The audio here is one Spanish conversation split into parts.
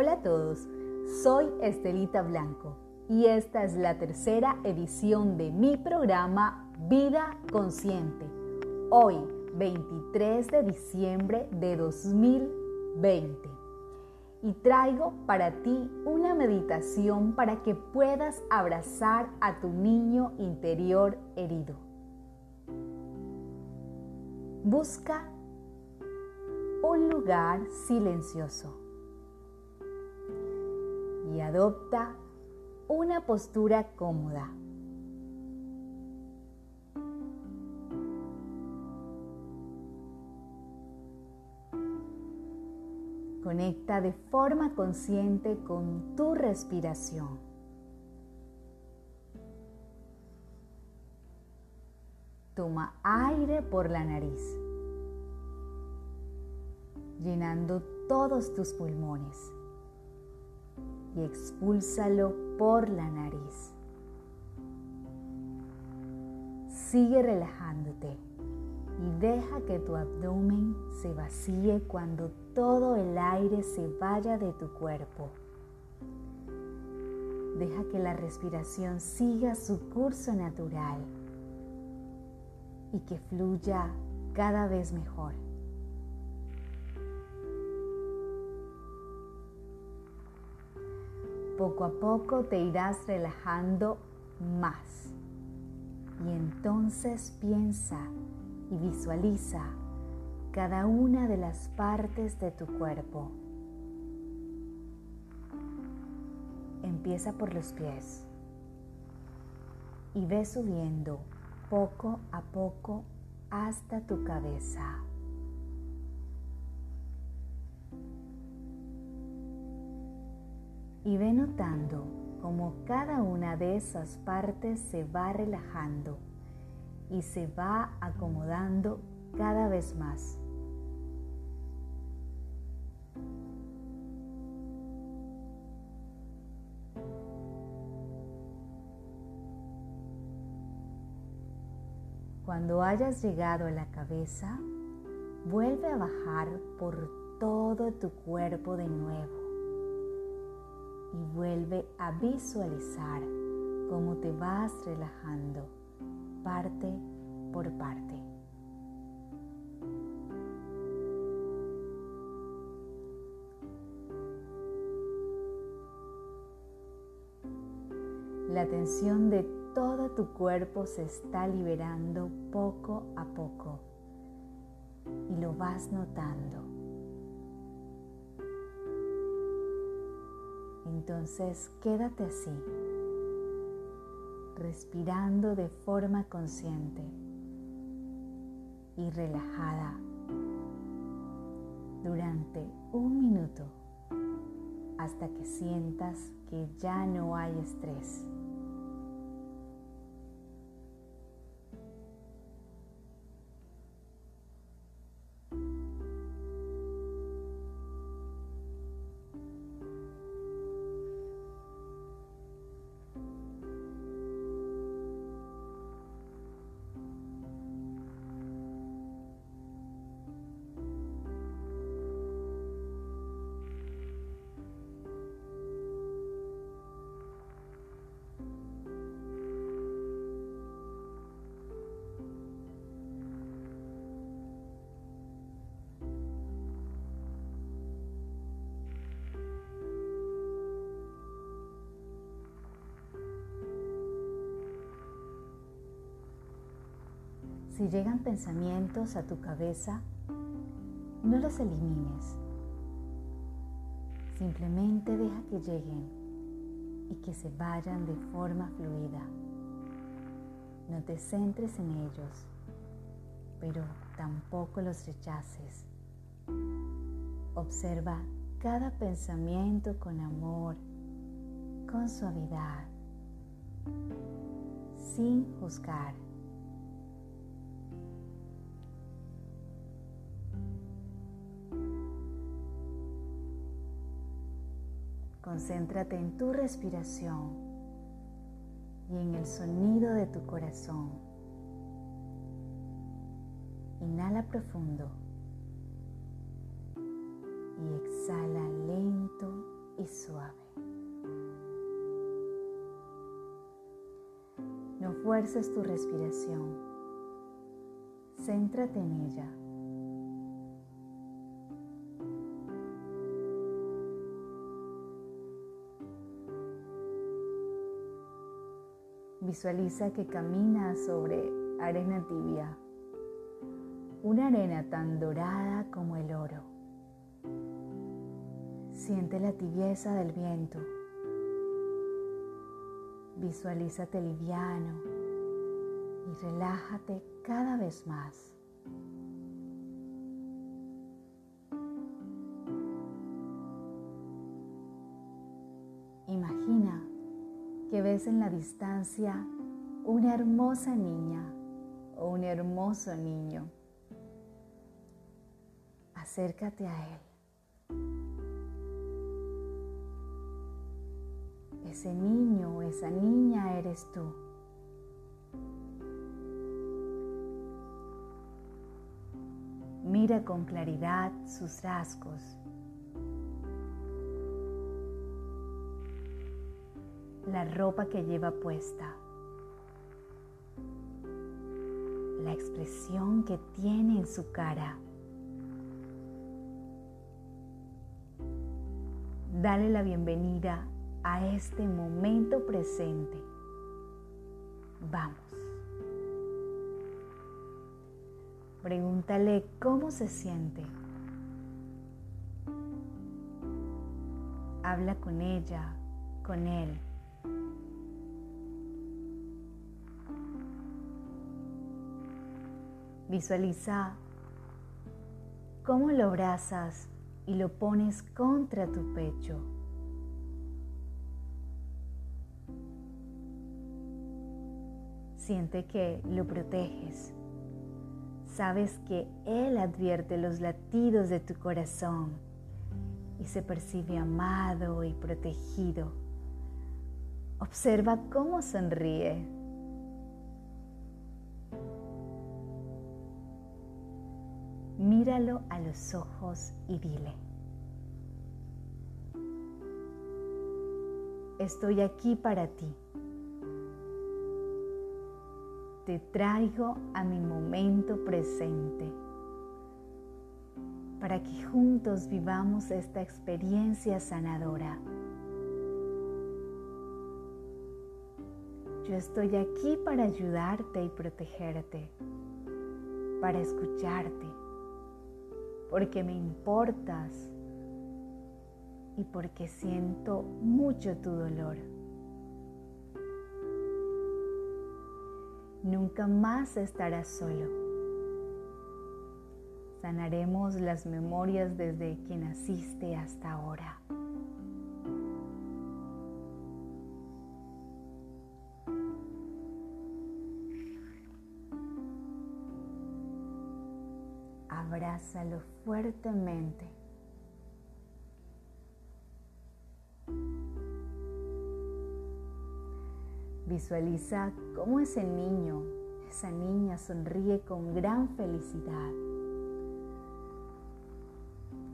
Hola a todos, soy Estelita Blanco y esta es la tercera edición de mi programa Vida Consciente. Hoy, 23 de diciembre de 2020. Y traigo para ti una meditación para que puedas abrazar a tu niño interior herido. Busca un lugar silencioso y adopta una postura cómoda. Conecta de forma consciente con tu respiración. Toma aire por la nariz, llenando todos tus pulmones y expúlsalo por la nariz. Sigue relajándote y deja que tu abdomen se vacíe cuando todo el aire se vaya de tu cuerpo. Deja que la respiración siga su curso natural y que fluya cada vez mejor. Poco a poco te irás relajando más. Y entonces piensa y visualiza cada una de las partes de tu cuerpo. Empieza por los pies y ve subiendo poco a poco hasta tu cabeza. Y ve notando cómo cada una de esas partes se va relajando y se va acomodando cada vez más. Cuando hayas llegado a la cabeza, vuelve a bajar por todo tu cuerpo de nuevo y vuelve a visualizar cómo te vas relajando parte por parte. La tensión de todo tu cuerpo se está liberando poco a poco y lo vas notando. Entonces quédate así, respirando de forma consciente y relajada durante un minuto hasta que sientas que ya no hay estrés. Si llegan pensamientos a tu cabeza, no los elimines. Simplemente deja que lleguen y que se vayan de forma fluida. No te centres en ellos, pero tampoco los rechaces. Observa cada pensamiento con amor, con suavidad, sin juzgar. Concéntrate en tu respiración y en el sonido de tu corazón. Inhala profundo y exhala lento y suave. No fuerces tu respiración. Céntrate en ella. Visualiza que caminas sobre arena tibia, una arena tan dorada como el oro. Siente la tibieza del viento. Visualízate liviano y relájate cada vez más. En la distancia una hermosa niña o un hermoso niño. Acércate a él. Ese niño o esa niña eres tú. Mira con claridad sus rasgos. La ropa que lleva puesta. La expresión que tiene en su cara. Dale la bienvenida a este momento presente. Vamos. Pregúntale cómo se siente. Habla con ella, con él. Visualiza cómo lo abrazas y lo pones contra tu pecho. Siente que lo proteges. Sabes que Él advierte los latidos de tu corazón y se percibe amado y protegido. Observa cómo sonríe. Míralo a los ojos y dile, estoy aquí para ti. te traigo a mi momento presente para que juntos vivamos esta experiencia sanadora. Yo estoy aquí para ayudarte y protegerte, para escucharte, porque me importas y porque siento mucho tu dolor. Nunca más estarás solo. Sanaremos las memorias desde que naciste hasta ahora. Abrázalo fuertemente. Visualiza cómo ese niño, esa niña sonríe con gran felicidad.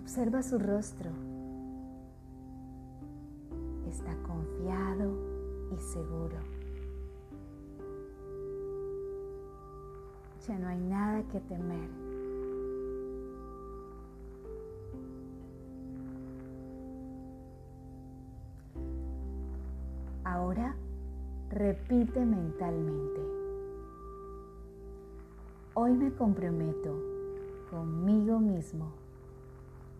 Observa su rostro. Está confiado y seguro. Ya no hay nada que temer. Ahora Repite mentalmente. Hoy me comprometo conmigo mismo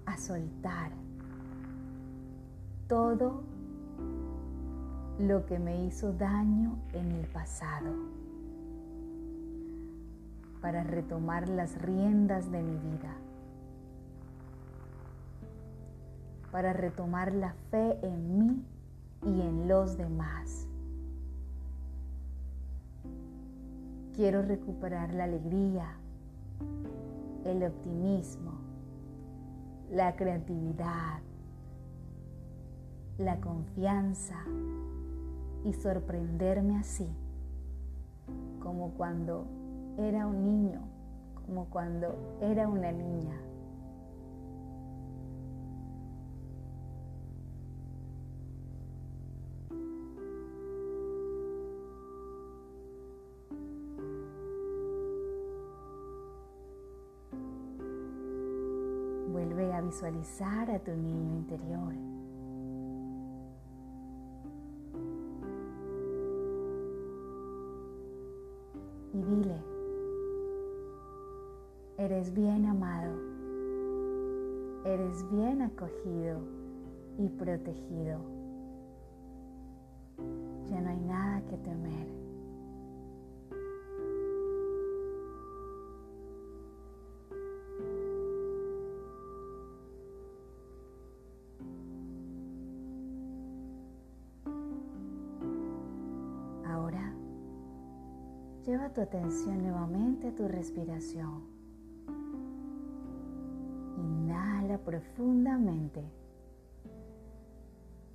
a soltar todo lo que me hizo daño en el pasado para retomar las riendas de mi vida, para retomar la fe en mí y en los demás. Quiero recuperar la alegría, el optimismo, la creatividad, la confianza y sorprenderme así, como cuando era un niño, como cuando era una niña. Vuelve a visualizar a tu niño interior. Y dile, eres bien amado, eres bien acogido y protegido. Ya no hay nada que temer. Tu atención nuevamente a tu respiración. Inhala profundamente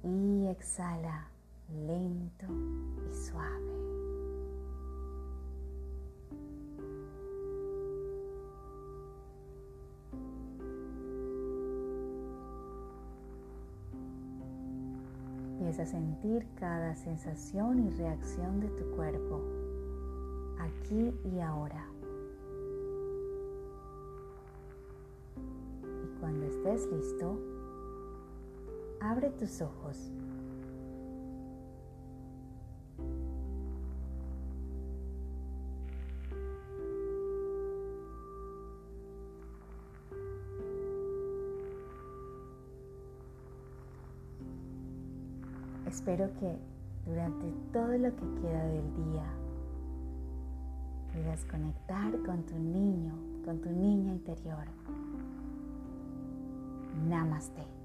y exhala lento y suave. Empieza a sentir cada sensación y reacción de tu cuerpo aquí y ahora. Y cuando estés listo, abre tus ojos. Espero que durante todo lo que queda del día puedas conectar con tu niño, con tu niña interior. Namaste.